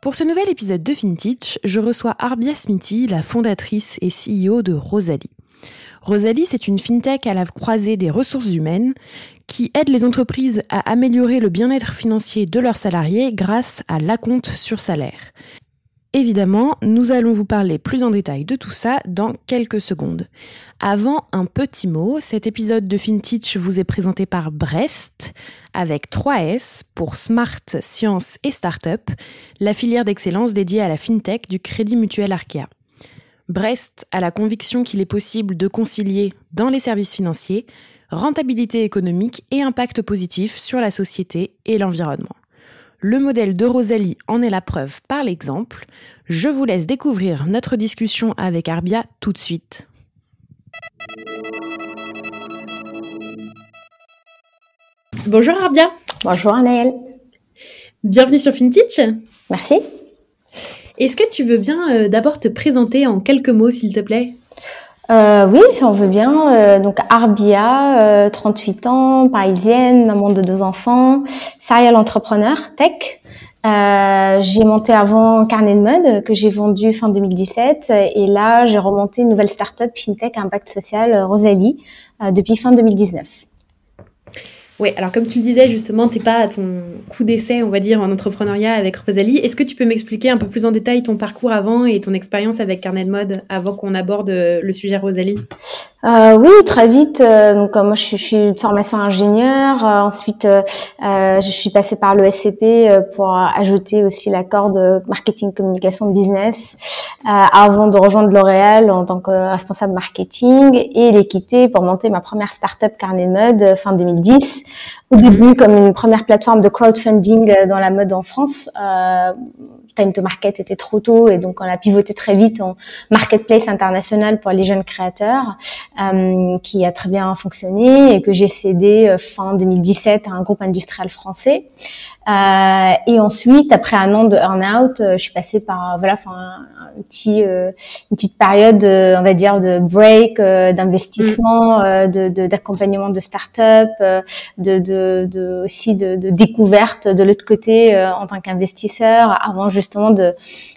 Pour ce nouvel épisode de FinTech, je reçois Arbia Smithy, la fondatrice et CEO de Rosalie. Rosalie, c'est une fintech à la croisée des ressources humaines qui aide les entreprises à améliorer le bien-être financier de leurs salariés grâce à l'acompte sur salaire. Évidemment, nous allons vous parler plus en détail de tout ça dans quelques secondes. Avant, un petit mot, cet épisode de FinTech vous est présenté par Brest, avec 3S pour Smart, Science et Startup, la filière d'excellence dédiée à la FinTech du Crédit Mutuel Arkea. Brest a la conviction qu'il est possible de concilier dans les services financiers rentabilité économique et impact positif sur la société et l'environnement. Le modèle de Rosalie en est la preuve par l'exemple. Je vous laisse découvrir notre discussion avec Arbia tout de suite. Bonjour Arbia. Bonjour Anaëlle. Bienvenue sur FinTech. Merci. Est-ce que tu veux bien euh, d'abord te présenter en quelques mots, s'il te plaît? Euh, oui, si on veut bien. Euh, donc Arbia, 38 ans, parisienne, maman de deux enfants, serial entrepreneur, tech. j'ai monté avant Carnet de mode que j'ai vendu fin 2017 et là j'ai remonté une nouvelle startup fintech impact social Rosalie depuis fin 2019. Oui, alors comme tu le disais justement, tu n'es pas à ton coup d'essai, on va dire, en entrepreneuriat avec Rosalie. Est-ce que tu peux m'expliquer un peu plus en détail ton parcours avant et ton expérience avec Carnet de mode avant qu'on aborde le sujet Rosalie? Euh, oui, très vite. Euh, donc moi, je, suis de formation ingénieur. Euh, ensuite, je suis passée par le SCP pour ajouter aussi la corde marketing, communication, business, avant de rejoindre L'Oréal en tant que responsable marketing et les quitter pour monter ma première startup Carnet de mode fin 2010. Au début, comme une première plateforme de crowdfunding dans la mode en France time to market était trop tôt et donc on a pivoté très vite en marketplace international pour les jeunes créateurs euh, qui a très bien fonctionné et que j'ai cédé euh, fin 2017 à un groupe industriel français. Euh, et ensuite, après un an de earn-out, euh, je suis passée par voilà, enfin, un, petit, euh, une petite période, on va dire, de break, d'investissement, mm. de d'accompagnement de, start-up, de, de, de, aussi de, de découverte de l'autre côté en tant qu'investisseur, avant justement de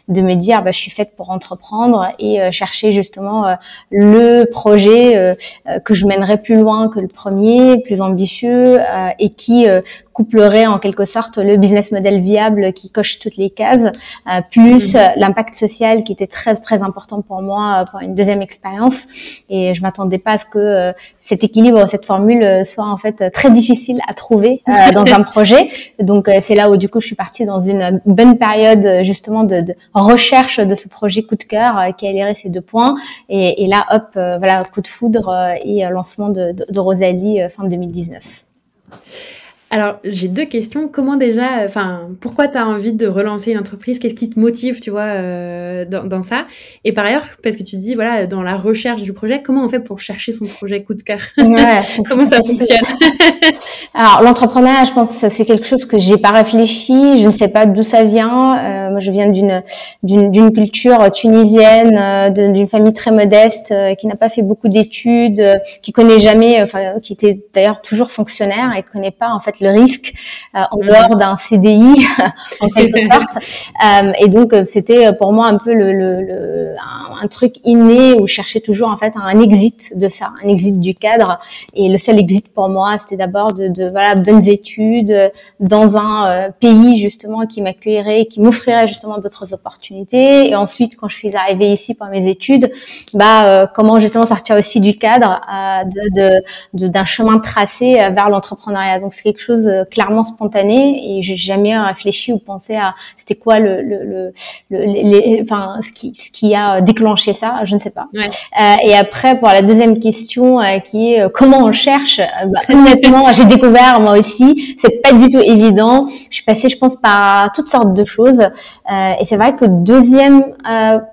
de me dire bah, je suis faite pour entreprendre et euh, chercher justement euh, le projet euh, que je mènerai plus loin que le premier, plus ambitieux et qui couplerait en quelque sorte le business model viable qui coche toutes les cases, plus mm-hmm. l'impact social qui était très très important pour moi pour une deuxième expérience. Et je m'attendais pas à ce que cet équilibre, cette formule soit en fait très difficile à trouver dans un projet. Donc c'est là où du coup je suis partie dans une bonne période justement de, de recherche de ce projet coup de cœur euh, qui a ces deux points. Et, là, hop, euh, voilà, coup de foudre euh, et lancement de, de Rosalie fin 2019. Alors, j'ai deux questions. Comment déjà, enfin, pourquoi tu as envie de relancer une entreprise? Qu'est-ce qui te motive, tu vois, euh, dans, ça? Et par ailleurs, parce que tu dis, voilà, dans la recherche du projet, comment on fait pour chercher son projet coup de cœur? Ouais, Comment ça fonctionne? Alors, l'entrepreneuriat, je pense que c'est quelque chose que j'ai pas réfléchi. Je ne sais pas d'où ça vient. Euh, moi, je viens d'une d'une culture tunisienne, euh, d'une famille très modeste, euh, qui n'a pas fait beaucoup d'études, qui connaît jamais, enfin, qui était d'ailleurs toujours fonctionnaire et connaît pas en fait le risque en mhm. dehors d'un CDI en quelque sorte. et donc c'était pour moi un peu le, le, un, truc inné où je cherchais toujours en fait un exit de ça, un exit du cadre. Et le seul exit pour moi, c'était d'abord de, de, voilà bonnes études dans un pays justement qui m'accueillerait, qui m'offrirait justement d'autres opportunités. Et ensuite, quand je suis arrivée ici pour mes études, bah comment justement sortir aussi du cadre de, d'un chemin tracé euh, vers l'entrepreneuriat. Donc c'est quelque chose euh, clairement spontané et j'ai jamais réfléchi ou pensé à c'était quoi le, le, le, enfin ce qui ce qui a déclenché ça, je ne sais pas. Ouais. Euh, et après pour la deuxième question qui est comment on cherche, bah, honnêtement j'ai découvert moi aussi, c'est pas du tout évident. Je suis passée je pense par toutes sortes de choses et c'est vrai que deuxième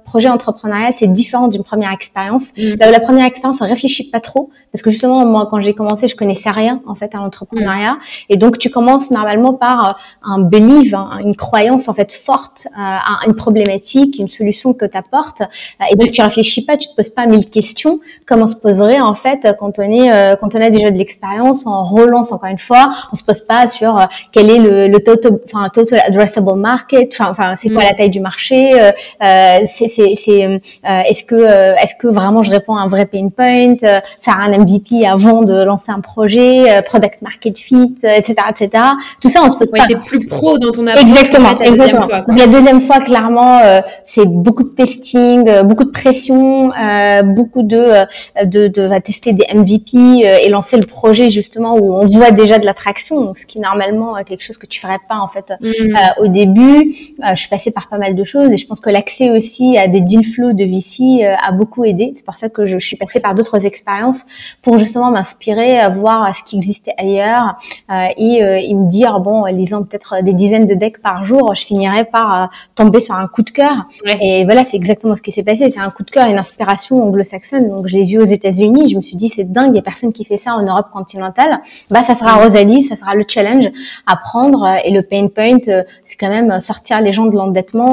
projet entrepreneurial c'est différent d'une première expérience. Mm. la première expérience on réfléchit pas trop parce que justement moi quand j'ai commencé je connaissais rien en fait à l'entrepreneuriat. Et donc tu commences normalement par euh, un belief hein, une croyance en fait forte euh, à une problématique une solution que tu apportes euh, et donc tu réfléchis pas tu te poses pas mille questions. Comme on se poserait en fait quand on est quand on a déjà de l'expérience on relance encore une fois. On se pose pas sur quel est le, le total enfin total addressable market enfin c'est quoi la taille du marché c'est c'est est-ce que est-ce que vraiment je réponds à un vrai pain point faire un MVP avant de lancer un projet, euh, product market fit, etc., euh, etc. Tout ça, on se pose ouais, pas. plus pro dans ton approche. Exactement, exactement. La deuxième fois, clairement, euh, c'est beaucoup de testing, beaucoup de pression, beaucoup de de, de va tester des MVP et lancer le projet justement où on voit déjà de l'attraction, ce qui normalement est quelque chose que tu ferais pas en fait mm. au début. je passée par pas mal de choses et je pense que l'accès aussi à des deal flow de VC a beaucoup aidé. C'est pour ça que je, suis passée par d'autres expériences pour justement m'inspirer, à voir ce qui existait ailleurs euh, et, euh, et, me dire bon, lisant peut-être des dizaines de decks par jour, je finirais par euh, tomber sur un coup de cœur. Et voilà, c'est exactement ce qui s'est passé. C'est un coup de cœur, une inspiration anglo-saxonne. Donc j'ai vu aux États-Unis, je me suis dit c'est dingue, il y a personne qui fait ça en Europe continentale. Bah ça sera Rosalie, ça sera le challenge à prendre et le pain point c'est quand même sortir les gens de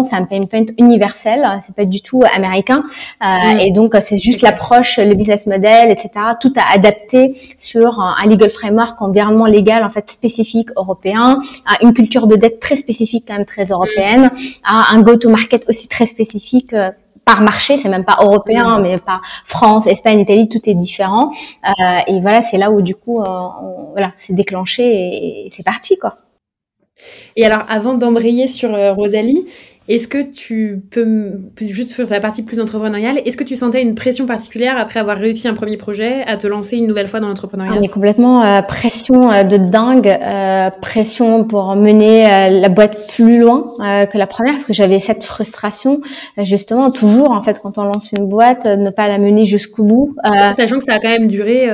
C'est un pain point universel, c'est pas du tout américain. Euh, Et donc c'est juste l'approche, le business model, etc. Tout à adapter sur un, legal framework, environnement légal en fait spécifique européen, à une culture de dette très spécifique quand même très européenne, à un go-to-market aussi très spécifique. Euh, par marché, c'est même pas européen, mais par France, Espagne, Italie, tout est différent. Euh, et voilà, c'est là où du coup, euh, voilà, c'est déclenché et, et c'est parti quoi. Et alors, avant d'embrayer sur euh, Rosalie, est-ce que tu peux, juste sur la partie plus entrepreneuriale, est-ce que tu sentais une pression particulière après avoir réussi un premier projet à te lancer une nouvelle fois dans l'entrepreneuriat? On est complètement euh, pression euh, de dingue, euh, pression pour mener euh, la boîte plus loin que la première, parce que j'avais cette frustration, justement, toujours, en fait, quand on lance une boîte, ne pas la mener jusqu'au bout. Sachant que ça a quand même duré...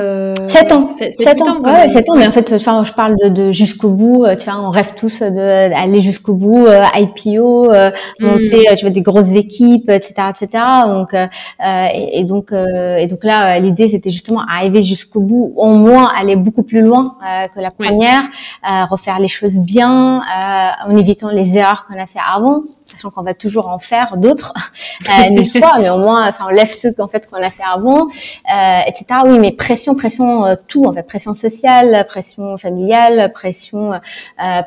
7 ans. 7 ans, ans, ouais, 7 ans, mais en fait, enfin, je parle de, de jusqu'au bout, tu vois, on rêve tous d'aller jusqu'au bout, IPO, monter, hmm. tu vois, des grosses équipes, etc., etc. Donc, euh, et, et, donc, euh, et donc là, l'idée, c'était justement arriver jusqu'au bout, au moins aller beaucoup plus loin euh, que la première, refaire les choses bien, en évitant les erreurs qu'on a fait avant, sachant qu'on va toujours en faire d'autres, mille fois, mais au moins, ça enlève ceux qu'en fait qu'on a fait avant, etc. Oui, mais pression, pression, tout, en fait, pression sociale, pression familiale, pression,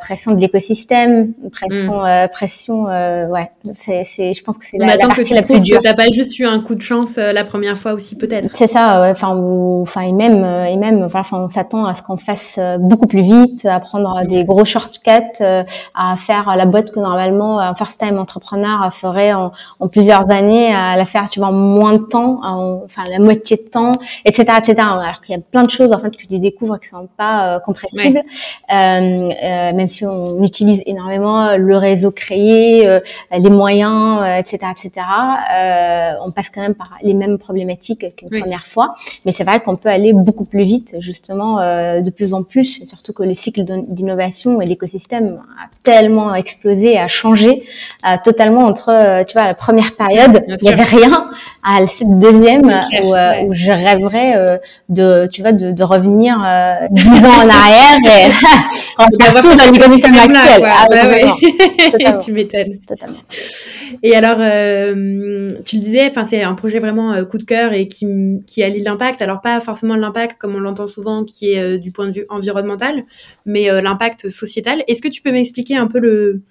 pression de l'écosystème, pression, hmm. pression ouais, c'est, c'est, je pense que c'est la, la, partie la plus dure. T'as pas juste eu un coup de chance euh, la première fois aussi, peut-être. C'est ça, ouais, enfin, ou, enfin, et même, euh, et même, enfin, on s'attend à ce qu'on fasse euh, beaucoup plus vite, à prendre des gros shortcuts, à faire la boîte que normalement un first time entrepreneur ferait en, en, plusieurs années, à la faire, tu vois, en moins de temps, enfin, la moitié de temps, etc., etc. Alors qu'il y a plein de choses, en fait, que tu découvres qui sont pas compressibles, même si on utilise énormément le réseau créé, les moyens, etc., euh, etc. Euh, on passe quand même par les mêmes problématiques qu'une première fois, mais c'est vrai qu'on peut aller beaucoup plus vite, justement, euh, de plus en plus, surtout que le cycle d'innovation et l'écosystème a tellement explosé, a changé totalement entre, tu vois, la première période, il n'y avait rien, à cette deuxième où, où, je rêverais de, tu vois, de, de revenir dix ans en arrière et partout dans l'écosystème actuel. Ah, ouais, tu m'étonnes. Et alors, euh, tu le disais, enfin, c'est un projet vraiment euh, coup de cœur et qui, qui allie l'impact. Alors, pas forcément l'impact comme on l'entend souvent, qui est euh, du point de vue environnemental, mais l'impact sociétal. Est-ce que tu peux m'expliquer un peu le,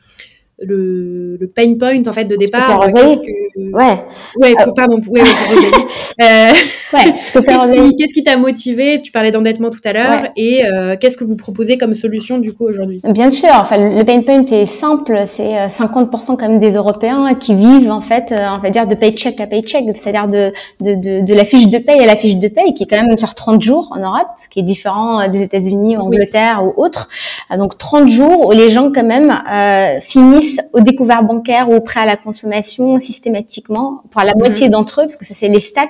le, le, pain point en fait de départ. Euh, que... Ouais. Ouais, euh, pardon. Ouais, euh... ouais. Qu'est-ce qui t'a motivé? Tu parlais d'endettement tout à l'heure et euh, qu'est-ce que vous proposez comme solution du coup aujourd'hui? Bien sûr. Enfin, le pain point est simple. C'est 50% comme des Européens qui vivent en fait, on va dire de paycheck à paycheck, c'est-à-dire de, de, de, de, la fiche de paye à la fiche de paye, qui est quand même sur 30 jours en Europe, ce qui est différent des États-Unis, Angleterre ou autres. Donc 30 jours où les gens quand même finissent au découvert bancaire ou au prêt à la consommation systématiquement, pour la moitié mhm. d'entre eux, parce que ça c'est les stats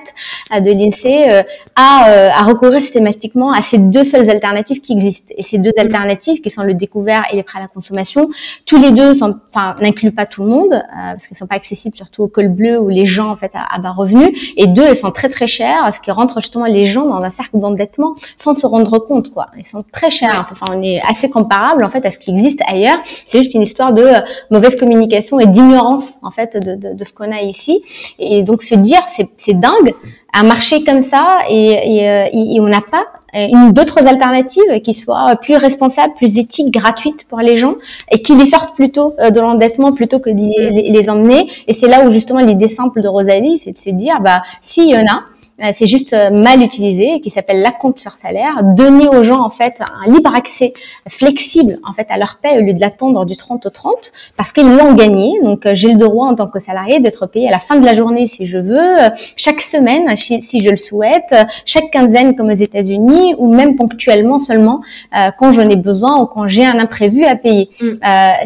euh, de l'INSEE, euh, à, euh, à recourir systématiquement à ces deux seules alternatives qui existent. Et ces deux mhm. alternatives, qui sont le découvert et les prêts à la consommation, tous les deux enfin, n'incluent pas tout le monde, parce qu'ils sont pas accessibles surtout au col bleu ou les gens en fait à, bas revenus. Et deux, ils sont très très chers, ce qui rentre justement les gens dans un cercle d'endettement sans se rendre compte, quoi. Ils sont très chers. Enfin, on est assez comparable en fait à ce qui existe ailleurs. C'est juste une histoire de mauvaise communication et d'ignorance en fait de, de, de ce qu'on a ici. Et donc se dire c'est dingue un marché comme ça et, et, euh, et on n'a pas une d'autres alternatives qui soient plus responsables, plus éthiques, gratuites pour les gens et qui les sortent plutôt euh, de l'endettement plutôt que de les, les emmener. Et c'est là où justement l'idée simple de Rosalie, c'est de se dire bah s'il y en a c'est juste euh, mal utilisé, qui s'appelle la compte sur salaire, donner aux gens en fait un libre accès flexible en fait à leur paie au lieu de l'attendre du 30 au 30, parce qu'ils l'ont gagné. Donc euh, j'ai le droit en tant que salarié d'être payé à la fin de la journée si je veux, chaque semaine si je le souhaite, chaque quinzaine comme aux États-Unis, ou même ponctuellement seulement quand j'en ai besoin ou quand j'ai un imprévu à payer. Mm.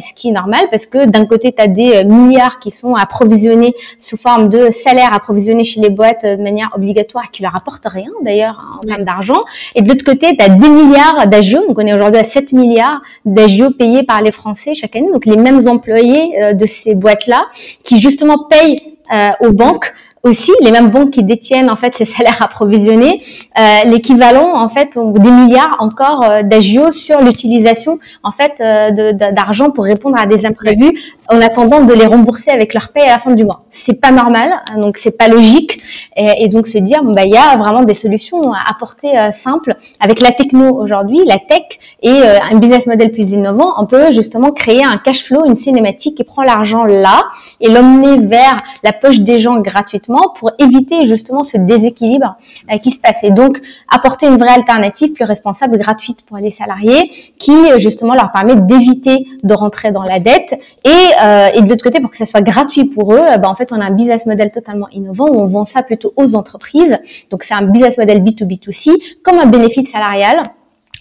ce qui est normal parce que d'un côté tu as des milliards qui sont approvisionnés sous forme de salaire approvisionnés chez les boîtes de manière obligatoire qui leur apporte rien d'ailleurs hein, en termes d'argent. Et de l'autre côté, tu as 10 milliards d'agios. Donc on est aujourd'hui à 7 milliards d'agios payés par les Français chaque année. Donc les mêmes employés euh, de ces boîtes-là qui justement payent euh, aux banques aussi les mêmes banques qui détiennent en fait ces salaires approvisionnés, euh, l'équivalent en fait des milliards encore euh, d'agios sur l'utilisation en fait euh, d'argent pour répondre à des imprévus en attendant de les rembourser avec leur paie à la fin du mois. C'est pas normal, hein, donc c'est pas logique et, donc se dire bah il y a vraiment des solutions à apporter euh, simples avec la techno aujourd'hui, la tech et euh, un business model plus innovant, on peut justement créer un cash flow, une cinématique qui prend l'argent là et l'emmener vers la poche des gens gratuitement pour éviter justement ce déséquilibre euh, qui se passe. Et donc, apporter une vraie alternative plus responsable, gratuite pour les salariés, qui justement leur permet d'éviter de rentrer dans la dette. Et, euh, et de l'autre côté, pour que ça soit gratuit pour eux, ben, en fait, on a un business model totalement innovant où on vend ça plutôt aux entreprises. Donc, c'est un business model B2B2C comme un bénéfice salarial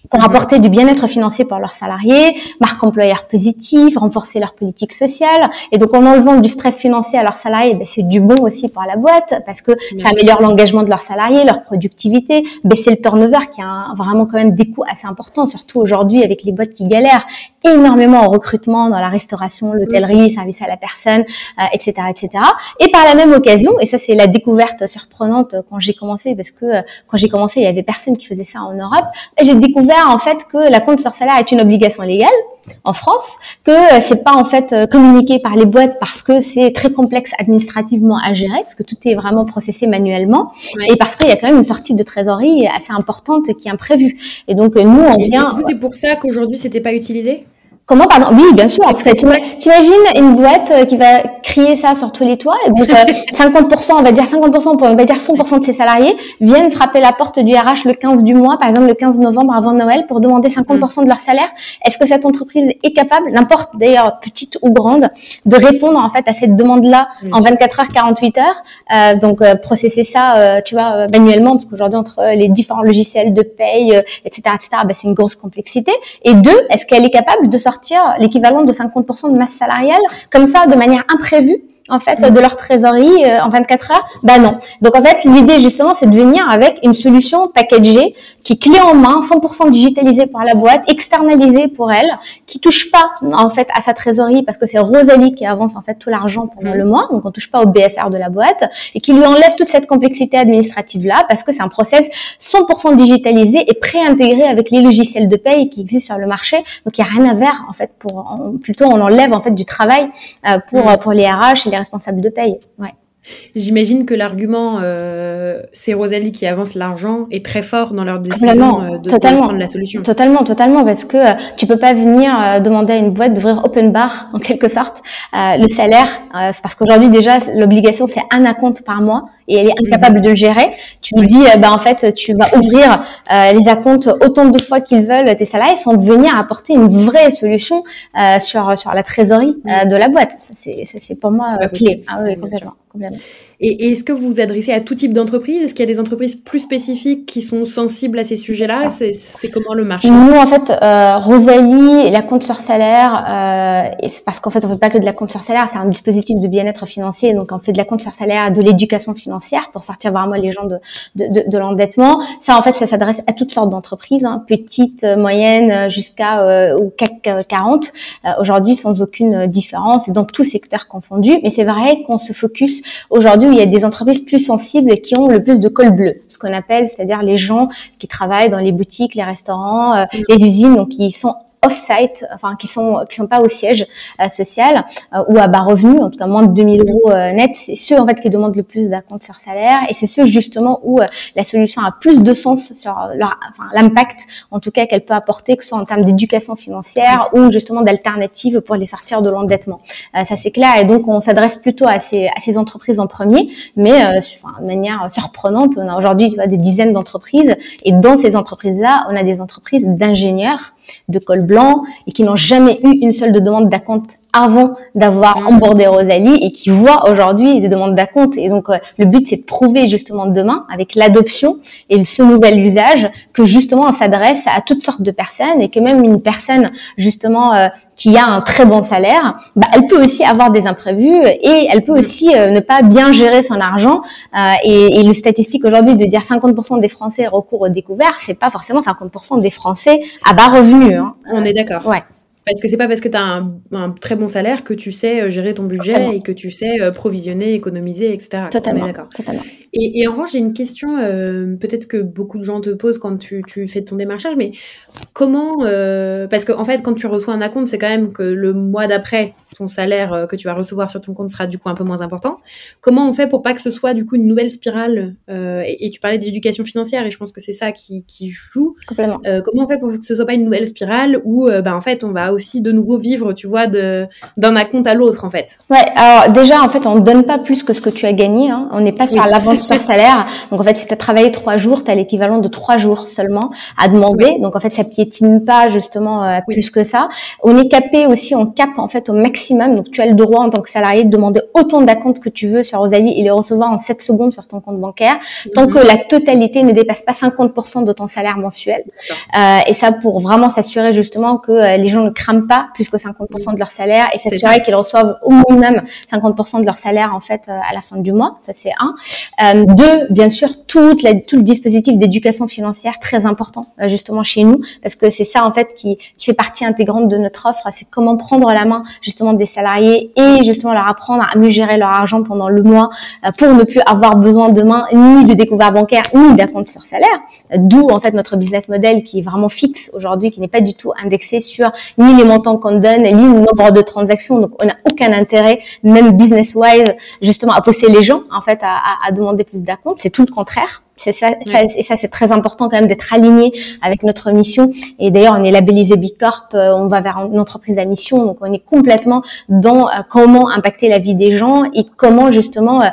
pour apporter du bien-être financier pour leurs salariés, marque employeur positive, renforcer leur politique sociale. Et donc, en enlevant du stress financier à leurs salariés, ben, c'est du bon aussi pour la boîte parce que ça améliore l'engagement de leurs salariés, leur productivité, baisser le turnover qui a vraiment quand même des coûts assez importants, surtout aujourd'hui avec les boîtes qui galèrent énormément en recrutement dans la restauration, l'hôtellerie, service à la personne, etc., euh, etc. Et par la même occasion, et ça c'est la découverte surprenante quand j'ai commencé, parce que euh, quand j'ai commencé, il y avait personne qui faisait ça en Europe, j'ai découvert en fait que la compte sur salaire est une obligation légale en France, que euh, c'est pas en fait communiqué par les boîtes parce que c'est très complexe administrativement à gérer, parce que tout est vraiment processé manuellement, et parce qu'il y a quand même une sortie de trésorerie assez importante qui est imprévue. Et donc nous on vient. C'est pour ça qu'aujourd'hui c'était pas utilisé? Comment, pardon? Oui, bien sûr. T'imagines une boîte euh, qui va crier ça sur tous les toits, et donc 50%, euh, on va dire 50%, on va dire 100% de ses salariés viennent frapper la porte du RH le 15 du mois, par exemple le 15 novembre avant Noël, pour demander 50% de leur salaire. Est-ce que cette entreprise est capable, n'importe d'ailleurs petite ou grande, de répondre en fait à cette demande-là en 24 heures, 48 heures? Euh, Donc processer ça, tu vois, manuellement, parce qu'aujourd'hui entre les différents logiciels de paye, etc., etc., bah, c'est une grosse complexité. Et deux, est-ce qu'elle est capable de sortir l'équivalent de 50% de masse salariale, comme ça, de manière imprévue, en fait de leur trésorerie euh, en 24 heures? Bah non. Donc en fait, l'idée justement, c'est de venir avec une solution packagée qui est clé en main, 100% digitalisée pour la boîte, externalisée pour elle, qui touche pas en fait à sa trésorerie parce que c'est Rosalie qui avance en fait tout l'argent pendant le mois, donc on touche pas au BFR de la boîte et qui lui enlève toute cette complexité administrative là parce que c'est un process 100% digitalisé et pré-intégré avec les logiciels de paye qui existent sur le marché. Donc il y a rien à faire en fait pour plutôt on enlève en fait du travail euh, pour pour les RH et les responsables de paye. Ouais. J'imagine que l'argument euh, c'est Rosalie qui avance l'argent est très fort dans leur décision euh, de, prendre la solution. Totalement, totalement, parce que euh, tu peux pas venir euh, demander à une boîte d'ouvrir open bar en quelque sorte. le salaire, c'est parce qu'aujourd'hui déjà l'obligation c'est un acompte par mois et elle est incapable de le gérer. Tu lui dis, bah en fait, tu vas ouvrir les acomptes autant de fois qu'ils veulent tes salariés sans venir apporter une vraie solution sur sur la trésorerie de la boîte. C'est pour moi clé. Ah oui, complètement. Et, est-ce que vous vous adressez à tout type d'entreprise? Est-ce qu'il y a des entreprises plus spécifiques qui sont sensibles à ces sujets-là? C'est, comment le marché? Nous, en fait, euh, Rosalie, la compte sur salaire, euh, parce qu'en fait, on fait pas que de la compte sur salaire, c'est un dispositif de bien-être financier. Donc, on fait de la compte sur salaire, de l'éducation financière pour sortir vraiment les gens de, de, de, l'endettement. Ça, en fait, ça s'adresse à toutes sortes d'entreprises, hein, petites, moyennes, jusqu'à euh, au CAC 40. Euh, aujourd'hui, sans aucune différence, et dans tous secteurs confondus. Mais c'est vrai qu'on se focus aujourd'hui il y a des entreprises plus sensibles et qui ont le plus de col bleu, ce qu'on appelle, c'est-à-dire les gens qui travaillent dans les boutiques, les restaurants, euh, les usines, donc qui sont off-site, enfin qui sont qui sont pas au siège euh, social euh, ou à bas revenu, en tout cas moins de 2000 euros euh, net, c'est ceux en fait qui demandent le plus d'acompte sur salaire et c'est ceux justement où la solution a plus de sens sur leur, enfin, l'impact en tout cas qu'elle peut apporter, que ce soit en termes d'éducation financière ou justement d'alternatives pour les sortir de l'endettement. ça c'est clair et donc on s'adresse plutôt à ces à ces entreprises en premier, mais de manière surprenante, on a aujourd'hui des dizaines d'entreprises et dans ces entreprises là, on a des entreprises d'ingénieurs de col blanc et qui n'ont jamais eu une seule de demande d'acompte avant d'avoir embordé Rosalie et qui voient aujourd'hui des demandes d'acompte. Et donc, euh, le but, c'est de prouver justement demain, avec l'adoption et ce nouvel usage, que justement, on s'adresse à toutes sortes de personnes et que même une personne, justement, euh, qui a un très bon salaire, bah, elle peut aussi avoir des imprévus et elle peut aussi euh, ne pas bien gérer son argent. et, et le statistique aujourd'hui de dire 50% des Français recourent au découvert, c'est pas forcément 50% des Français à bas revenus. Hein. On est d'accord. Ouais. Parce que c'est pas parce que tu as un, très bon salaire que tu sais euh, gérer ton budget et que tu sais euh, provisionner, économiser, etc. Totalement. d'accord. Totalement. Et, en revanche, j'ai une question, euh, peut-être que beaucoup de gens te posent quand tu, fais ton démarchage, mais comment, parce qu'en en fait, quand tu reçois un acompte, c'est quand même que le mois d'après, ton salaire que tu vas recevoir sur ton compte sera du coup un peu moins important. Comment on fait pour pas que ce soit du coup une nouvelle spirale et, tu parlais d'éducation financière et je pense que c'est ça qui, joue. Complètement. comment on fait pour que ce soit pas une nouvelle spirale où, bah, en fait, on va aussi de nouveau vivre, tu vois, d'un compte à l'autre, en fait? Ouais, alors déjà, en fait, on ne donne pas plus que ce que tu as gagné. Hein. On n'est pas sur l'avance sur salaire. Donc, en fait, si tu as travaillé trois jours, tu as l'équivalent de trois jours seulement à demander. Donc, en fait, ça piétine pas justement euh, plus que ça. On est capé aussi, on cap en fait au maximum. Donc, tu as le droit en tant que salarié de demander autant d'acomptes que tu veux sur Rosalie et les recevoir en 7 secondes sur ton compte bancaire, tant mhm. que la totalité ne dépasse pas 50% de ton salaire mensuel. Euh, et ça, pour vraiment s'assurer justement que euh, les gens ne craignent pas plus que 50% de leur salaire et s'assurer qu'ils reçoivent au minimum 50% de leur salaire en fait euh, à la fin du mois. Ça c'est un. Euh, deux, bien sûr, tout le dispositif d'éducation financière très important euh, justement chez nous parce que c'est ça en fait qui, fait partie intégrante de notre offre. C'est comment prendre la main justement des salariés et justement leur apprendre à mieux gérer leur argent pendant le mois pour ne plus avoir besoin demain ni de découvert bancaire ni d'acompte sur salaire. D'où en fait notre business model qui est vraiment fixe aujourd'hui, qui n'est pas du tout indexé sur ni les montants qu'on donne, ni le nombre de transactions. Donc, on n'a aucun intérêt, même business-wise, justement, à pousser les gens, en fait, à demander plus d'acompte. C'est tout le contraire. C'est ça, et ça c'est très important quand même d'être aligné avec notre mission. Et d'ailleurs, on est labellisé Bicorp, euh, on va vers une entreprise à mission, donc on est complètement dans euh, comment impacter la vie des gens et comment justement euh,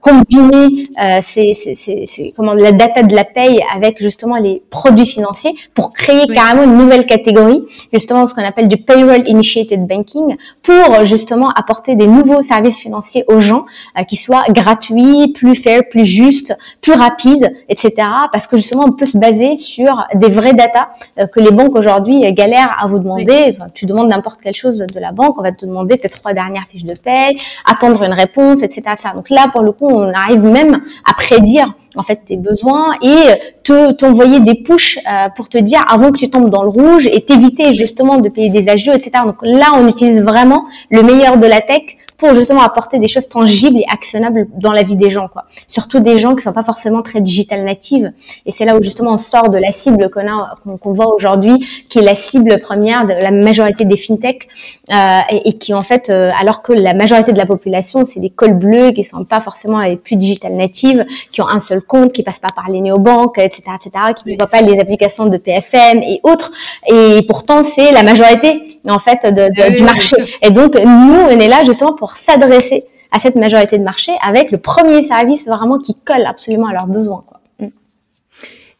combiner ces, ces, ces, comment la data de la paye avec justement les produits financiers pour créer carrément une nouvelle catégorie, justement ce qu'on appelle du payroll initiated banking, pour justement apporter des nouveaux services financiers aux gens qui soient gratuits, plus fair, plus justes, plus rapides etc. Parce que justement, on peut se baser sur des vraies datas euh, que les banques aujourd'hui galèrent à vous demander. tu demandes n'importe quelle chose de la banque, on va te demander tes trois dernières fiches de paie, attendre une réponse, etc. Donc là, pour le coup, on arrive même à prédire en fait tes besoins et te t'envoyer des pushs euh, pour te dire avant que tu tombes dans le rouge et t'éviter justement de payer des agios, etc. Donc là, on utilise vraiment le meilleur de la tech pour justement apporter des choses tangibles et actionnables dans la vie des gens, quoi. Surtout des gens qui sont pas forcément très digital natives. Et c'est là où justement on sort de la cible qu'on a, qu'on voit aujourd'hui, qui est la cible première de la majorité des fintech, euh, et, qui en fait, euh, alors que la majorité de la population, c'est des cols bleus qui sont pas forcément les plus digital natives, qui ont un seul compte, qui passent pas par les néobanques, etc., etc., qui ne voient pas les applications de PFM et autres. Et pourtant, c'est la majorité en fait de, de, ah du marché. Et donc nous, on est là justement pour s'adresser à cette majorité de marché avec le premier service vraiment qui colle absolument à leurs besoins. Mm.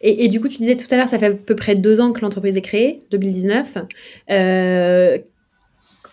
Et, du coup, tu disais tout à l'heure, ça fait à peu près deux ans que l'entreprise est créée, 2019. Euh,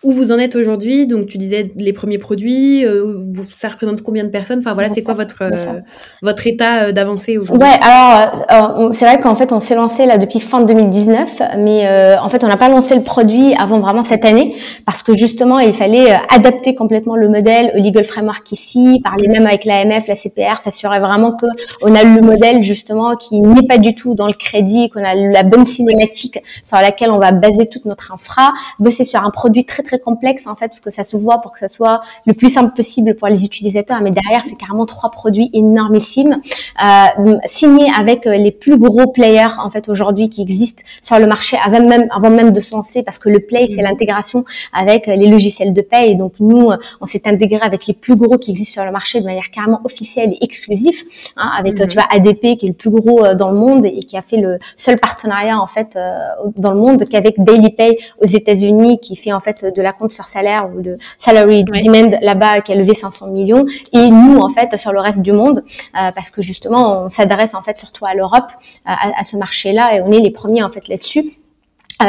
où vous en êtes aujourd'hui. Donc, tu disais les premiers produits, euh, ça représente combien de personnes? Enfin, voilà, c'est quoi votre, euh, votre état euh, d'avancée aujourd'hui? Ouais, alors, c'est vrai qu'en fait, on s'est lancé là depuis fin 2019, mais en fait, on n'a pas lancé le produit avant vraiment cette année, parce que justement, il fallait adapter complètement le modèle au legal framework ici, parler même avec l'AMF, la CPR, s'assurer vraiment que on a le modèle justement qui n'est pas du tout dans le crédit, qu'on a la bonne cinématique sur laquelle on va baser toute notre infra, bosser sur un produit très très complexe en fait parce que ça se voit pour que ça soit le plus simple possible pour les utilisateurs. Mais derrière, c'est carrément trois produits énormissimes euh, signés avec euh, les plus gros players en fait aujourd'hui qui existent sur le marché avant même avant même de se lancer parce que le play c'est l'intégration avec euh, les logiciels de paie et donc nous on s'est intégré avec les plus gros qui existent sur le marché de manière carrément officielle et exclusive hein, avec mhm. tu vois ADP qui est le plus gros euh, dans le monde et qui a fait le seul partenariat en fait dans le monde qu'avec Daily Pay aux États-Unis qui fait en fait de la compte sur salaire ou de salary demand là-bas qui a levé 500 millions. Et nous en fait sur le reste du monde euh, parce que justement on s'adresse en fait surtout à l'Europe euh, à, à, ce marché-là et on est les premiers en fait là-dessus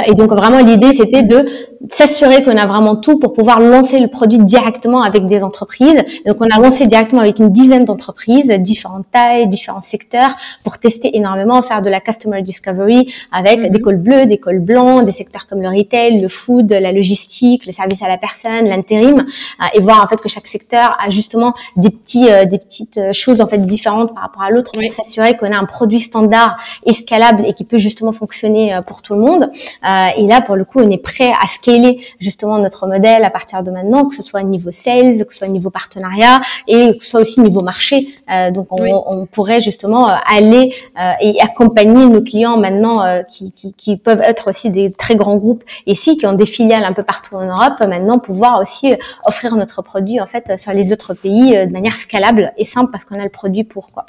et donc vraiment l'idée c'était de s'assurer qu'on a vraiment tout pour pouvoir lancer le produit directement avec des entreprises. donc on a lancé directement avec une dizaine d'entreprises, différentes tailles, différents secteurs, pour tester énormément, faire de la customer discovery avec mhm. des cols bleus, des cols blancs, des secteurs comme le retail, le food, la logistique, le service à la personne, l'intérim, euh, et voir en fait que chaque secteur a justement des petits, euh, des petites choses en fait différentes par rapport à l'autre pour s'assurer qu'on a un produit standard et scalable et qui peut justement fonctionner pour tout le monde. Euh, et là, pour le coup, on est prêt à scaler justement notre modèle à partir de maintenant, que ce soit niveau sales, que ce soit niveau partenariat et que ce soit aussi niveau marché. Euh, donc, on, on, pourrait justement euh, aller et accompagner nos clients maintenant qui, qui, qui, peuvent être aussi des très grands groupes ici, qui ont des filiales un peu partout en Europe, maintenant pouvoir aussi offrir notre produit en fait sur les autres pays de manière scalable et simple parce qu'on a le produit pour quoi.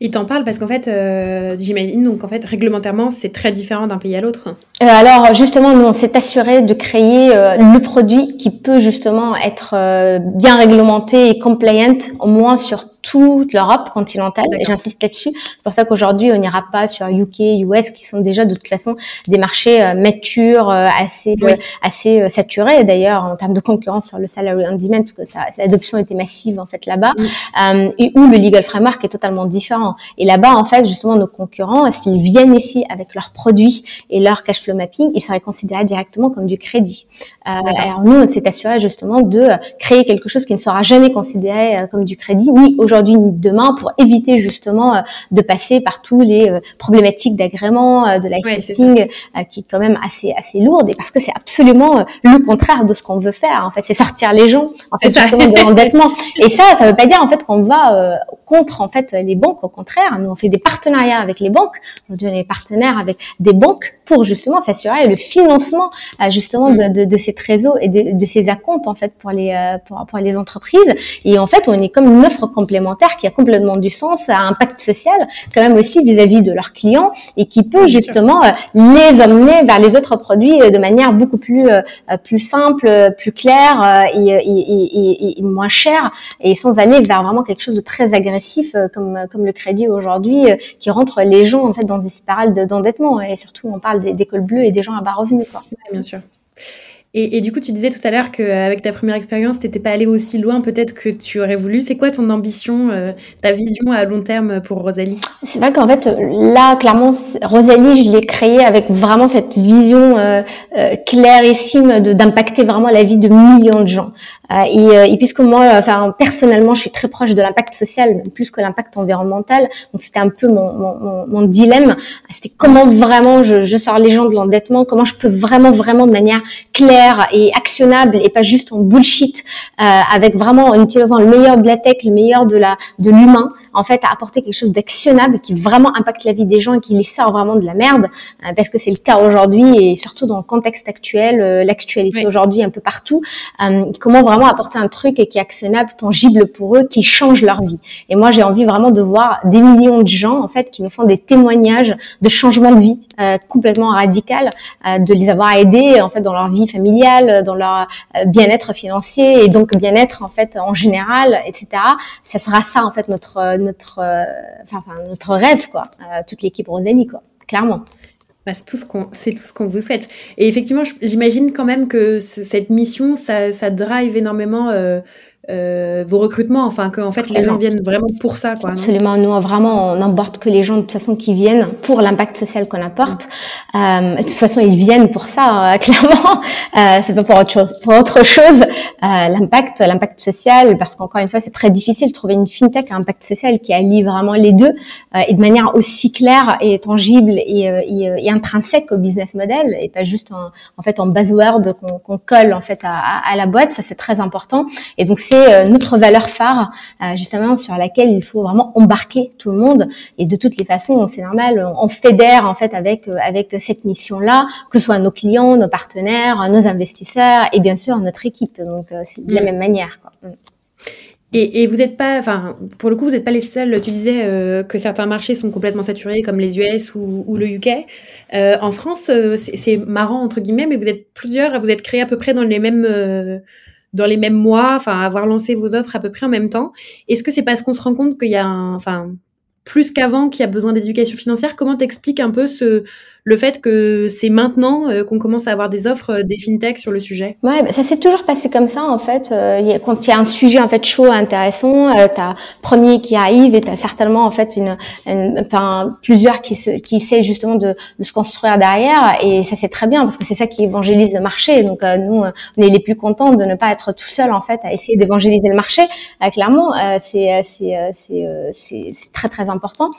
Il t'en parle parce qu'en fait, euh, j'imagine, donc en fait, réglementairement, c'est très différent d'un pays à l'autre. Euh, alors justement, nous, on s'est assuré de créer euh, le produit qui peut justement être euh, bien réglementé et compliant, au moins sur toute l'Europe continentale. Et j'insiste là-dessus. C'est pour ça qu'aujourd'hui, on n'ira pas sur UK, US, qui sont déjà de toute façon des marchés matures, assez assez saturés d'ailleurs en termes de concurrence sur le salary on demand, parce que l'adoption était massive en fait là-bas, mm. et où le legal framework est totalement différent. Et là-bas, en fait, justement, nos concurrents, s'ils viennent ici avec leurs produits et leur cash flow mapping, ils seraient considérés directement comme du crédit. Euh, alors nous, on s'est assuré justement de créer quelque chose qui ne sera jamais considéré euh, comme du crédit, ni aujourd'hui ni demain, pour éviter justement euh, de passer par tous les problématiques d'agrément, de licensing, qui est quand même assez assez lourde, et parce que c'est absolument le contraire de ce qu'on veut faire. En fait, c'est sortir les gens, en fait, justement de l'endettement. Et ça, ça veut pas dire en fait qu'on va contre en fait les banques contraire, nous on fait des partenariats avec les banques. On est partenaire avec des banques pour justement s'assurer le financement euh, justement de, de, de, ces réseaux et de, de ces acomptes en fait pour les euh, pour, pour, les entreprises. Et en fait, on est comme une offre complémentaire qui a complètement du sens, a un impact social quand même aussi vis-à-vis de leurs clients et qui peut justement euh, les emmener vers les autres produits de manière beaucoup plus plus simple, plus claire et, et, et, et, moins chère et sans aller vers vraiment quelque chose de très agressif comme comme le crédit aujourd'hui euh, qui rentre les gens en fait dans des spirales d'endettement et surtout on parle des, des cols bleus et des gens à bas revenus quoi. bien sûr. Et, du coup, tu disais tout à l'heure qu'avec ta première expérience, tu n'étais pas allé aussi loin peut-être que tu aurais voulu. C'est quoi ton ambition, euh, ta vision à long terme pour Rosalie? C'est vrai qu'en fait, là, clairement, Rosalie, je l'ai créée avec vraiment cette vision euh, euh, clairissime d'impacter vraiment la vie de millions de gens. Et, puisque moi, enfin, personnellement, je suis très proche de l'impact social, plus que l'impact environnemental. Donc, c'était un peu mon, dilemme. C'était comment vraiment je sors les gens de l'endettement, comment je peux vraiment, vraiment de manière claire et actionnable et pas juste en bullshit, euh, avec vraiment en utilisant le meilleur de la tech, le meilleur de la de l'humain, en fait, à apporter quelque chose d'actionnable qui vraiment impacte la vie des gens et qui les sort vraiment de la merde, euh, parce que c'est le cas aujourd'hui et surtout dans le contexte actuel, euh, l'actualité aujourd'hui un peu partout. comment vraiment apporter un truc qui est actionnable, tangible pour eux, qui change leur vie. Et moi, j'ai envie vraiment de voir des millions de gens en fait qui nous font des témoignages de changement de vie complètement radical, de les avoir aidés en fait dans leur vie familiale dans leur euh, bien-être financier et donc bien-être en fait en général, etc. Ça sera ça en fait notre euh, notre euh, notre rêve quoi, toute l'équipe Rosalie quoi, clairement. Bah, c'est tout ce qu'on c'est tout ce qu'on vous souhaite. Et effectivement, j'imagine quand même que cette mission, ça, ça drive énormément euh, vos recrutements, enfin que en fait les gens viennent vraiment pour ça, quoi. Absolument, nous vraiment on n'emporte que les gens de toute façon qui viennent pour l'impact social qu'on apporte. Euh, de toute façon ils viennent pour ça, euh, clairement. Euh, c'est pas pour autre chose. Pour autre chose, euh, l'impact, l'impact social, parce qu'encore une fois c'est très difficile de trouver une fintech à impact social qui allie vraiment les deux euh, et de manière aussi claire et tangible et, et, et, intrinsèque au business model et pas juste en, en fait en buzzword qu'on colle en fait à, à la boîte. Ça c'est très important. Et donc c'est euh, notre valeur phare, euh, justement sur laquelle il faut vraiment embarquer tout le monde. Et de toutes les façons, c'est normal, on fédère en fait avec euh, avec cette mission-là, que ce soit nos clients, nos partenaires, nos investisseurs et bien sûr notre équipe. Donc c'est de la mm. même manière. Quoi. Mm. Et, et, vous n'êtes pas, enfin, pour le coup, vous n'êtes pas les seuls. Tu disais que certains marchés sont complètement saturés, comme les US ou, ou le UK. Euh, en France, c'est marrant entre guillemets, mais vous êtes plusieurs, vous êtes créés à peu près dans les mêmes dans les mêmes mois, enfin avoir lancé vos offres à peu près en même temps. Est-ce que c'est parce qu'on se rend compte qu'il y a un, enfin plus qu'avant qu'il y a besoin d'éducation financière? Comment t'expliques un peu ce le fait que c'est maintenant euh, qu'on commence à avoir des offres euh, des fintechs sur le sujet Ouais, bah, ça s'est toujours passé comme ça en fait. Euh, quand il y a un sujet en fait chaud, intéressant, euh, t'as premier qui arrive et t'as certainement en fait une, enfin plusieurs qui se, qui essaient justement de, de, se construire derrière et ça c'est très bien parce que c'est ça qui évangélise le marché. Donc nous, on est les plus contents de ne pas être tout seul en fait à essayer d'évangéliser le marché. clairement, c'est c'est c'est très très important.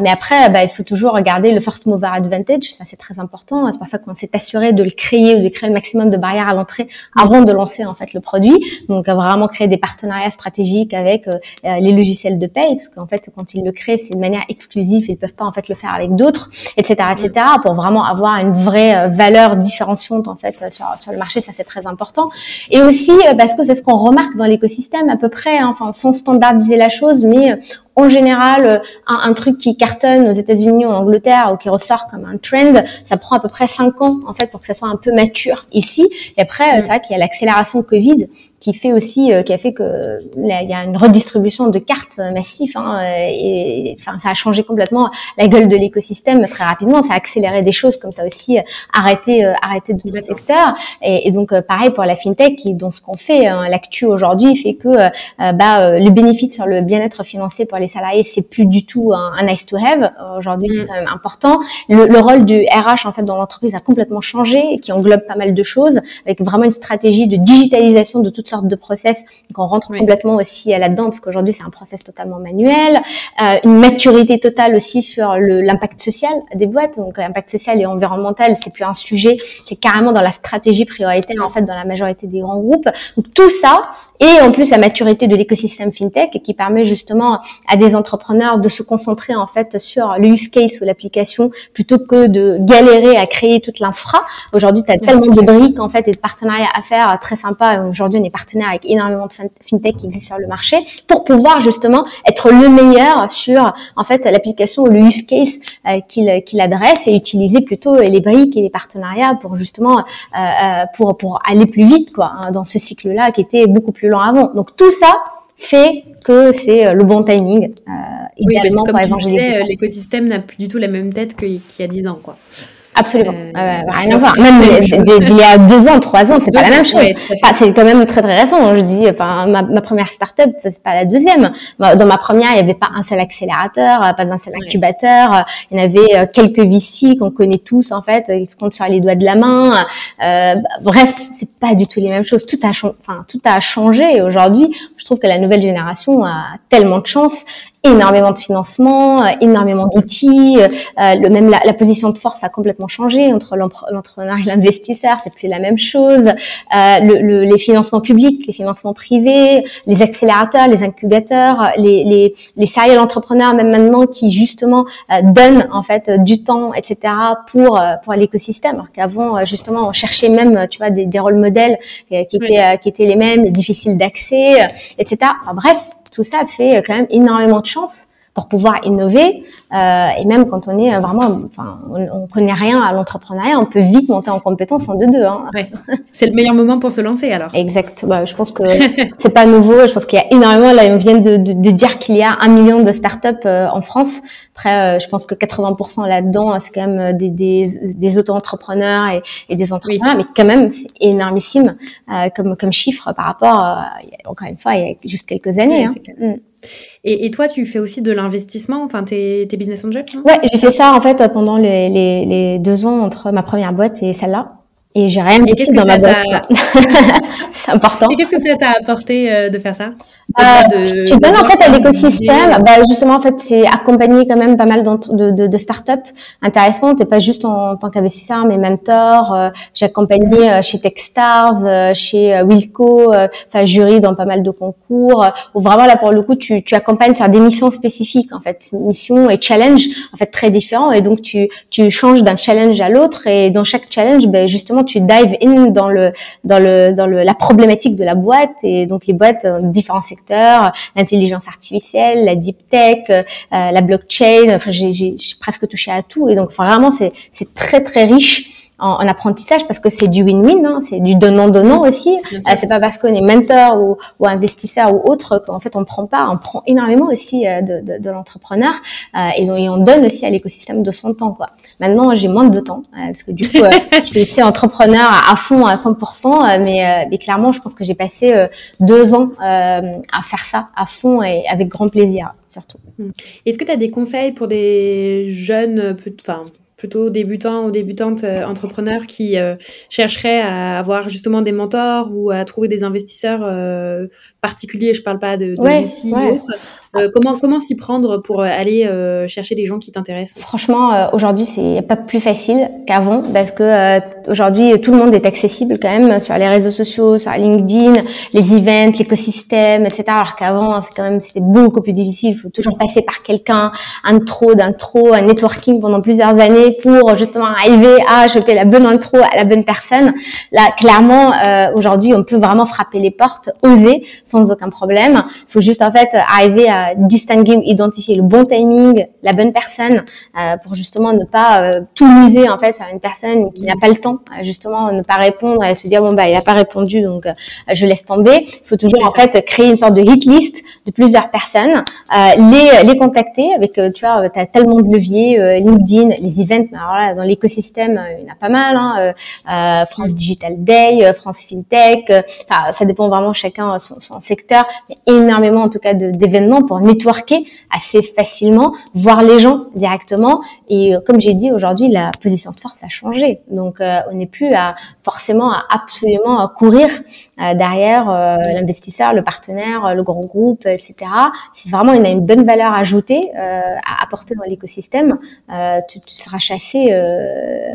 mais après, bah, il faut toujours regarder le first mover advantage ça c'est très important. C'est pour ça qu'on s'est assuré de le créer ou de créer le maximum de barrières à l'entrée avant de lancer en fait le produit. Donc vraiment créer des partenariats stratégiques avec euh, euh, les logiciels de paye, parce qu'en fait quand ils le créent c'est de manière exclusive, ils peuvent pas en fait le faire avec d'autres, etc., etc. Pour vraiment avoir une vraie euh, valeur différenciante en fait sur, sur le marché, ça c'est très important. Et aussi parce que c'est ce qu'on remarque dans l'écosystème à peu près, hein, enfin sans standardiser la chose, mais en général, euh, un, truc qui cartonne aux États-Unis ou en Angleterre ou qui ressort comme un trend, ça prend à peu près cinq ans en fait pour que ça soit un peu mature ici. Et après, euh, c'est vrai qu'il y a l'accélération Covid qui fait aussi, euh, qui a fait que là, il y a une redistribution de cartes massive hein, et, enfin ça a changé complètement la gueule de l'écosystème très rapidement. Ça a accéléré des choses comme ça aussi, arrêté, euh, arrêté d'autres secteurs. Et, et, donc pareil pour la fintech, qui, dont ce qu'on fait, hein, l'actu aujourd'hui fait que bah, le bénéfice sur le bien-être financier pour les salariés, c'est plus du tout un, nice to have. Aujourd'hui, c'est mm. quand même important. Le, le, rôle du RH en fait dans l'entreprise a complètement changé, qui englobe pas mal de choses, avec vraiment une stratégie de digitalisation de toutes sortes de process. Donc, on rentre complètement aussi euh, là-dedans, parce qu'aujourd'hui, c'est un process totalement manuel. Euh, une maturité totale aussi sur l'impact social des boîtes. Donc, l'impact social et environnemental, c'est plus un sujet, c'est carrément dans la stratégie prioritaire en fait dans la majorité des grands groupes. Donc, tout ça, et en plus la maturité de l'écosystème fintech, qui permet justement à des entrepreneurs de se concentrer en fait sur le use case ou l'application plutôt que de galérer à créer toute l'infra. Aujourd'hui, tu as tellement de briques en fait et de partenariats à faire très sympa. Aujourd'hui, on est partenaire avec énormément de fintech qui existent sur le marché pour pouvoir justement être le meilleur sur en fait l'application ou le use case euh, qu'il qu'il adresse et utiliser plutôt les briques et les partenariats pour justement euh, euh, pour pour aller plus vite quoi hein, dans ce cycle-là qui était beaucoup plus lent avant. Donc tout ça, fait que c'est euh, le bon timing, euh, idéalement pour évangéliser. Euh, l'écosystème n'a plus du tout la même tête qu'il y a 10 ans, quoi. Absolument. Euh, rien à voir. Même il y a deux ans, trois ans, c'est pas la même chose. enfin, c'est quand même très très récent. Je dis, enfin, ma, ma première startup, c'est pas la deuxième. Dans ma première, il n'y avait pas un seul accélérateur, pas un seul incubateur. Il y en avait quelques VC qu'on connaît tous en fait, qui se comptent sur les doigts de la main. Euh, bref, c'est pas du tout les mêmes choses. Tout a, enfin, tout a changé. Aujourd'hui, je trouve que la nouvelle génération a tellement de chance énormément de financement, euh, énormément d'outils. Euh, le même la, la, position de force a complètement changé entre l'entrepreneur et l'investisseur, c'est plus la même chose. Euh, le, le, les financements publics, les financements privés, les accélérateurs, les incubateurs, les, les, les serial entrepreneurs même maintenant qui justement euh, donnent en fait du temps, etc. pour euh, pour l'écosystème. Alors qu'avant justement on cherchait même tu vois des, des rôles modèles qui étaient qui étaient les mêmes, difficiles d'accès, etc. Enfin, bref, tout ça fait quand même énormément de chance pour pouvoir innover. Euh, et même quand on est vraiment, enfin, on, on connaît rien à l'entrepreneuriat, on peut vite monter en compétence en deux deux. Hein. Ouais. C'est le meilleur moment pour se lancer alors. Exact. Bah, je pense que c'est pas nouveau. Je pense qu'il y a énormément. Là, on vient de, de, de dire qu'il y a un million de startups euh, en France. Après, euh, je pense que 80% là-dedans, c'est quand même des, des, des auto-entrepreneurs et, et, des entrepreneurs, oui. mais quand même, c'est énormissime euh, comme, comme chiffre par rapport, euh, encore une fois, il y a juste quelques années. Oui, hein. Et, et, toi, tu fais aussi de l'investissement, enfin, t'es, t'es business Ouais, j'ai fait ça en fait pendant les, les, deux ans entre ma première boîte et celle-là. Et j'ai rien investi dans ma boîte. c'est important. Et qu'est-ce que ça t'a apporté euh, de faire ça? Euh, de, Tu donnes en fait à l'écosystème. Bah, justement, en fait, c'est accompagner quand même pas mal de, de, de startups intéressantes et pas juste en, en tant qu'investisseur, mais mentor. Euh, j'ai accompagné euh, chez Techstars, euh, chez euh, Wilco, enfin jury dans pas mal de concours. où vraiment là pour le coup, tu, tu accompagnes sur des missions spécifiques en fait, missions et challenges en fait très différents. Et donc tu tu changes d'un challenge à l'autre et dans chaque challenge, ben justement tu dive in dans le dans le dans le la problématique de la boîte et donc les boîtes dans différents secteurs, l'intelligence artificielle, la deep tech, euh, la blockchain. Enfin, j'ai presque touché à tout et donc vraiment c'est c'est très très riche en, en, apprentissage parce que c'est du win-win, hein, c'est du donnant-donnant aussi. Euh, c'est pas parce qu'on est mentor ou, ou, investisseur ou autre qu'en fait on prend pas, on prend énormément aussi euh, de, de, de l'entrepreneur euh, et, et on donne aussi à l'écosystème de son temps. Quoi. Maintenant j'ai moins de temps euh, parce que du coup euh, je suis aussi entrepreneur à, à, fond à 100%, mais, mais clairement je pense que j'ai passé deux ans à faire ça à fond et avec grand plaisir surtout. Hmm. Est-ce que tu as des conseils pour des jeunes, enfin plutôt débutants ou débutantes euh, entrepreneurs qui euh, chercheraient à avoir justement des mentors ou à trouver des investisseurs euh, particuliers, je parle pas de, de ouais, VC ouais. Euh, comment comment s'y prendre pour aller euh, chercher des gens qui t'intéressent? Franchement, euh, aujourd'hui, c'est pas plus facile qu'avant parce que aujourd'hui, tout le monde est accessible quand même sur les réseaux sociaux, sur LinkedIn, les events, l'écosystème, etc. Alors qu'avant, c'est quand même c'était beaucoup plus difficile. Il faut toujours passer par quelqu'un, un trop d'un trop, un networking pendant plusieurs années pour justement arriver à choper la bonne intro à la bonne personne. Là, clairement, aujourd'hui, on peut vraiment frapper les portes, oser sans aucun problème. Il faut juste en fait arriver à distinguer, identifier le bon timing, la bonne personne, euh, pour justement ne pas euh, tout miser en fait sur une personne qui n'a pas le temps, euh, justement ne pas répondre et se dire bon bah il n'a pas répondu donc euh, je laisse tomber. Il faut toujours en fait créer une sorte de hit list de plusieurs personnes, euh, les les contacter avec tu vois tu as tellement de leviers, LinkedIn, les events, alors là dans l'écosystème il y en a pas mal, hein, France Digital Day, France FinTech, ça, ça dépend vraiment chacun son, son secteur, il y a énormément en tout cas d'événements pour networker assez facilement, voir les gens directement. Et euh, comme j'ai dit aujourd'hui, la position de force a changé. Donc euh, on n'est plus à forcément à absolument à courir euh, derrière euh, l'investisseur, le partenaire, le grand groupe, etc. Si vraiment il a une bonne valeur ajoutée euh, à apporter dans l'écosystème, tu, tu, seras chassé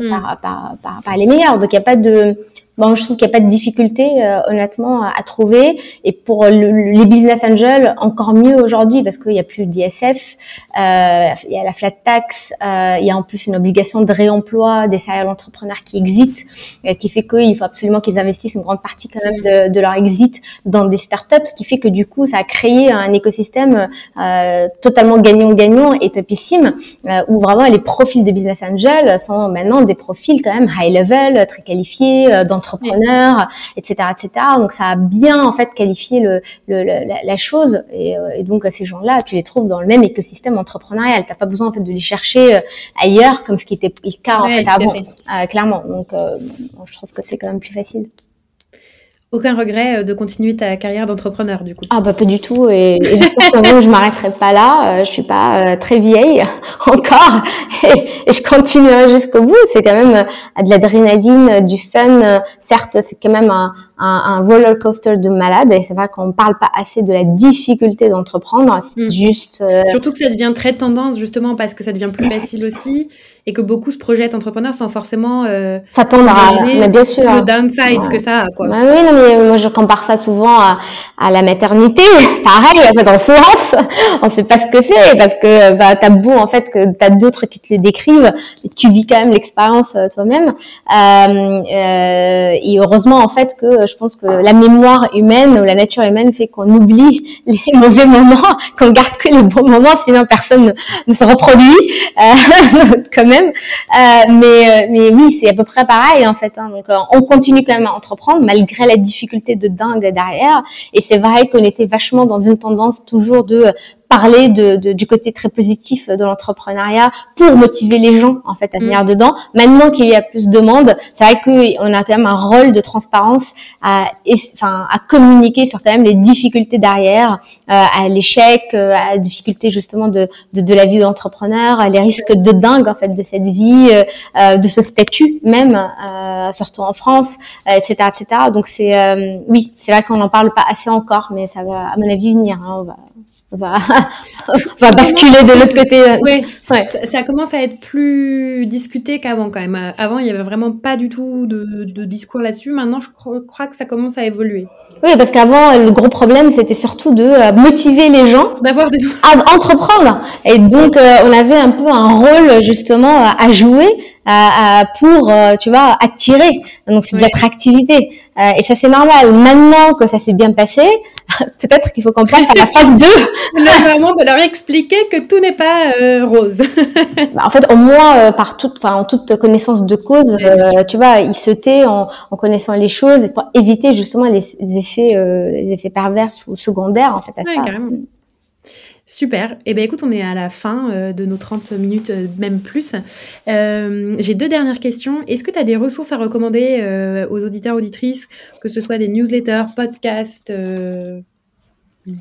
mm. par, par, par, par, les meilleurs. Donc il n'y a pas de Bon, je trouve qu'il n'y a pas de difficulté, euh, honnêtement, à, trouver. Et pour le, les business angels, encore mieux aujourd'hui parce qu'il n'y a plus d'ISF, euh, il y a la flat tax, euh, il y a en plus une obligation de réemploi des serial entrepreneurs qui existent, euh, qui fait qu'il faut absolument qu'ils investissent une grande partie quand même de, de, leur exit dans des startups, ce qui fait que du coup, ça a créé un écosystème euh, totalement gagnant-gagnant et topissime, euh, où vraiment les profils de business angels sont maintenant des profils quand même high level, très qualifiés, dans entrepreneur, etc., etc. Donc ça a bien en fait qualifié le, la, chose et, et, donc ces gens-là, tu les trouves dans le même écosystème entrepreneurial. T'as pas besoin en fait de les chercher ailleurs comme ce qui était le cas en fait avant, clairement. Donc je trouve que c'est quand même plus facile. Aucun regret euh, de continuer ta carrière d'entrepreneur, du coup. Ah bah pas du tout. Et, et j'espère que je m'arrêterai pas là. Euh, je suis pas euh, très vieille encore, et, je continuerai jusqu'au bout. C'est quand même euh, de l'adrénaline, du fun. Certes, c'est quand même un, un, un, roller coaster de malade. Et c'est vrai qu'on parle pas assez de la difficulté d'entreprendre. C'est mm. juste. Surtout que ça devient très tendance justement parce que ça devient plus facile aussi et que beaucoup se projettent entrepreneurs sans forcément euh, s'attendre à mais bien sûr le downside que ça a quoi. Bah oui, non, mais moi je compare ça souvent à, à la maternité. Pareil, en fait, en France, on sait pas ce que c'est parce que bah t'as beau en fait que t'as d'autres qui te le décrivent, mais tu vis quand même l'expérience euh, toi-même. Euh, euh, et heureusement en fait que je pense que la mémoire humaine ou la nature humaine fait qu'on oublie les mauvais moments, qu'on garde que les bons moments, sinon personne ne, ne se reproduit. Euh, même. Euh, mais, euh, mais oui, c'est à peu près pareil en fait. Hein. Donc, euh, on continue quand même à entreprendre malgré la difficulté de dingue derrière. Et c'est vrai qu'on était vachement dans une tendance toujours de parler de, du côté très positif de l'entrepreneuriat pour motiver les gens en fait à venir mm. dedans. Maintenant qu'il y a plus de monde, c'est vrai qu'on a quand même un rôle de transparence à, enfin, à communiquer sur quand même les difficultés derrière, euh, à l'échec, euh, à la difficulté justement de, de, de la vie d'entrepreneur, à les risques de dingue en fait de cette vie, euh, de ce statut même, surtout en France, etc., etc. Donc c'est oui, c'est vrai qu'on n'en parle pas assez encore, mais ça va à mon avis venir. Hein, on va, on va va basculer de l'autre côté. Oui, ça commence à être plus discuté qu'avant quand même. Avant, il y avait vraiment pas du tout de, discours là-dessus. Maintenant, je crois, que ça commence à évoluer. Oui, parce qu'avant, le gros problème, c'était surtout de euh, motiver les gens d'avoir des à entreprendre. Et donc, euh, on avait un peu un rôle justement à jouer pour, euh, tu vois, attirer. Donc c'est de l'attractivité. Euh, et ça c'est normal. Maintenant que ça s'est bien passé, peut-être qu'il faut qu'on passe à la phase 2. Vraiment de leur expliquer que tout n'est pas euh, rose. Bah, en fait, au moins par toute, enfin en toute connaissance de cause, tu vois, il se tait en, en, connaissant les choses pour éviter justement les, effets, les effets pervers ou secondaires en fait. À ça. Super. Eh ben écoute, on est à la fin euh, de nos 30 minutes, euh, même plus. Euh, j'ai deux dernières questions. Est-ce que tu des ressources à recommander aux auditeurs, auditrices, que ce soit des newsletters, podcasts,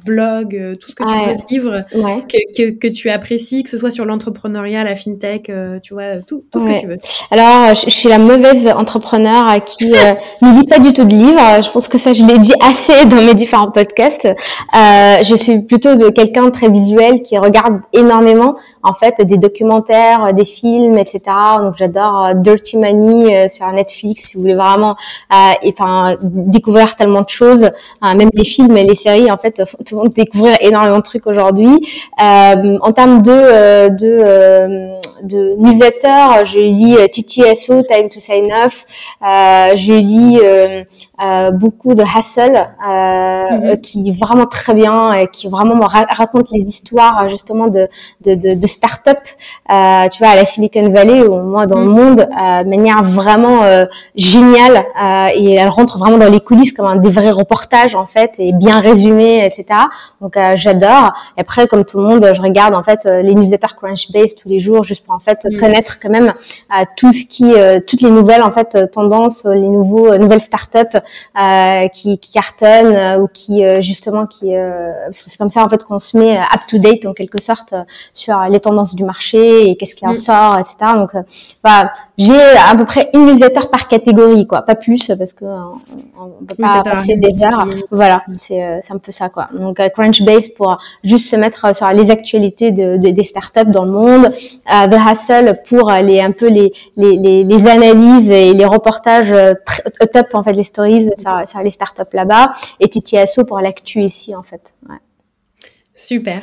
blog, euh, tout ce que tu veux vivre, que, que, tu apprécies, que ce soit sur l'entrepreneuriat, la fintech, euh, tu vois, tout, tout ce que tu veux. Alors, je, suis la mauvaise entrepreneur à qui euh, ne lit pas du tout de livres. Je pense que ça, je l'ai dit assez dans mes différents podcasts. Euh, je suis plutôt de quelqu'un très visuel qui regarde énormément, en fait, des documentaires, des films, etc. Donc, j'adore Dirty Money sur Netflix. Si vous voulez vraiment, enfin, découvrir tellement de choses, même les films et les séries, en fait tout le monde découvrir énormément de trucs aujourd'hui. Euh, en termes de euh, de, euh, de newsletter, je lis TTSO, Time to Sign Off. je lis euh, beaucoup de hustle euh, mhm. qui est vraiment très bien et qui vraiment raconte les histoires justement de de, de, de start-up euh, tu vois à la Silicon Valley ou moins dans le mhm. monde euh, de manière vraiment géniale et elle rentre vraiment dans les coulisses comme un des vrais reportages en fait et bien résumé etc donc j'adore et après comme tout le monde je regarde en fait les newsletters Crunchbase tous les jours juste pour en fait mhm. connaître quand même tout ce qui toutes les nouvelles en fait tendances les nouveaux nouvelles start-up euh, qui, qui cartonnent euh, ou qui euh, justement qui c'est comme ça en fait qu'on se met up to date en quelque sorte sur les tendances du marché et qu'est-ce qui en mm. sort, etc. Donc voilà, j'ai à peu près une newsletter par catégorie, quoi, pas plus parce que on, peut pas passer des heures. Voilà, c'est c'est un peu ça, quoi. Donc Crunchbase pour juste se mettre sur les actualités de, de des startups dans le monde, euh, The Hustle pour les un peu les les, les, les analyses et les reportages top en fait les stories sur, les startups là-bas et TTSO pour l'actu ici en fait. Super.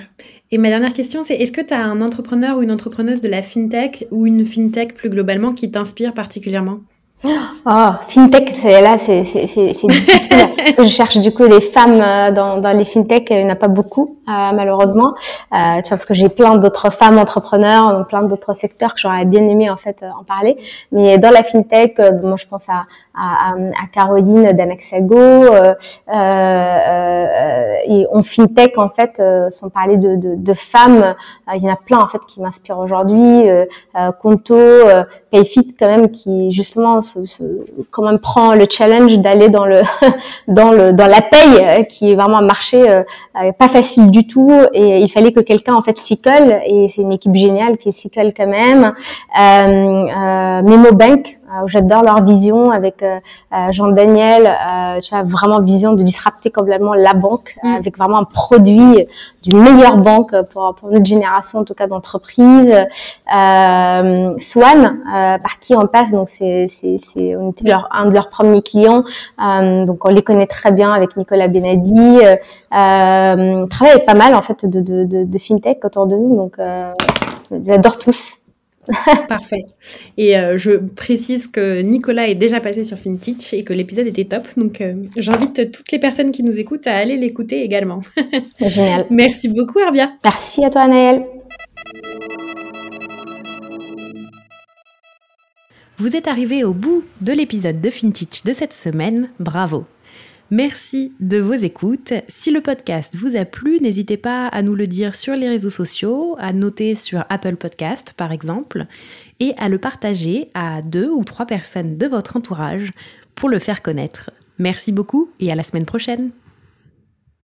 Et ma dernière question, c'est est-ce que tu as un entrepreneur ou une entrepreneuse de la fintech ou une fintech plus globalement qui t'inspire particulièrement? Oh, fintech, c'est là, c'est difficile. je cherche du coup des femmes euh, dans, dans les fintech, il n'y en a pas beaucoup, euh, malheureusement. Euh, tu vois, parce que j'ai plein d'autres femmes entrepreneurs dans plein d'autres secteurs que j'aurais bien aimé en fait euh, en parler. Mais dans la fintech, moi je pense à, à, à Caroline d'Anaxago. Euh, et en fintech, en fait, sans parler de, de, de femmes, il y en a plein en fait qui m'inspirent aujourd'hui. Conto, Payfit quand même, qui justement quand même prend le challenge d'aller dans le dans le dans la paye euh, qui est vraiment un marché euh, euh, pas facile du tout. Et il fallait que quelqu'un en fait s'y colle. Et c'est une équipe géniale qui s'y colle quand même. Memo Bank j'adore leur vision avec Jean Daniel tu vois vraiment vision de disrupter complètement la banque mm. avec vraiment un produit d'une meilleure banque pour, pour notre génération en tout cas d'entreprise Swan par qui on passe donc c'est c'est on était leur, un de leurs premiers clients, euh, donc on les connaît très bien avec Nicolas Benadi. Euh, euh travaille pas mal en fait de, de, de, fintech autour de nous, donc euh, j'adore tous. Parfait. Et euh, je précise que Nicolas est déjà passé sur FinTech et que l'épisode était top. Donc j'invite toutes les personnes qui nous écoutent à aller l'écouter également. Génial. Merci beaucoup, Herbia. Merci à toi, Anaëlle. Vous êtes arrivé au bout de l'épisode de FinTech de cette semaine, bravo Merci de vos écoutes. Si le podcast vous a plu, n'hésitez pas à nous le dire sur les réseaux sociaux, à noter sur Apple Podcast par exemple, et à le partager à deux ou trois personnes de votre entourage pour le faire connaître. Merci beaucoup et à la semaine prochaine.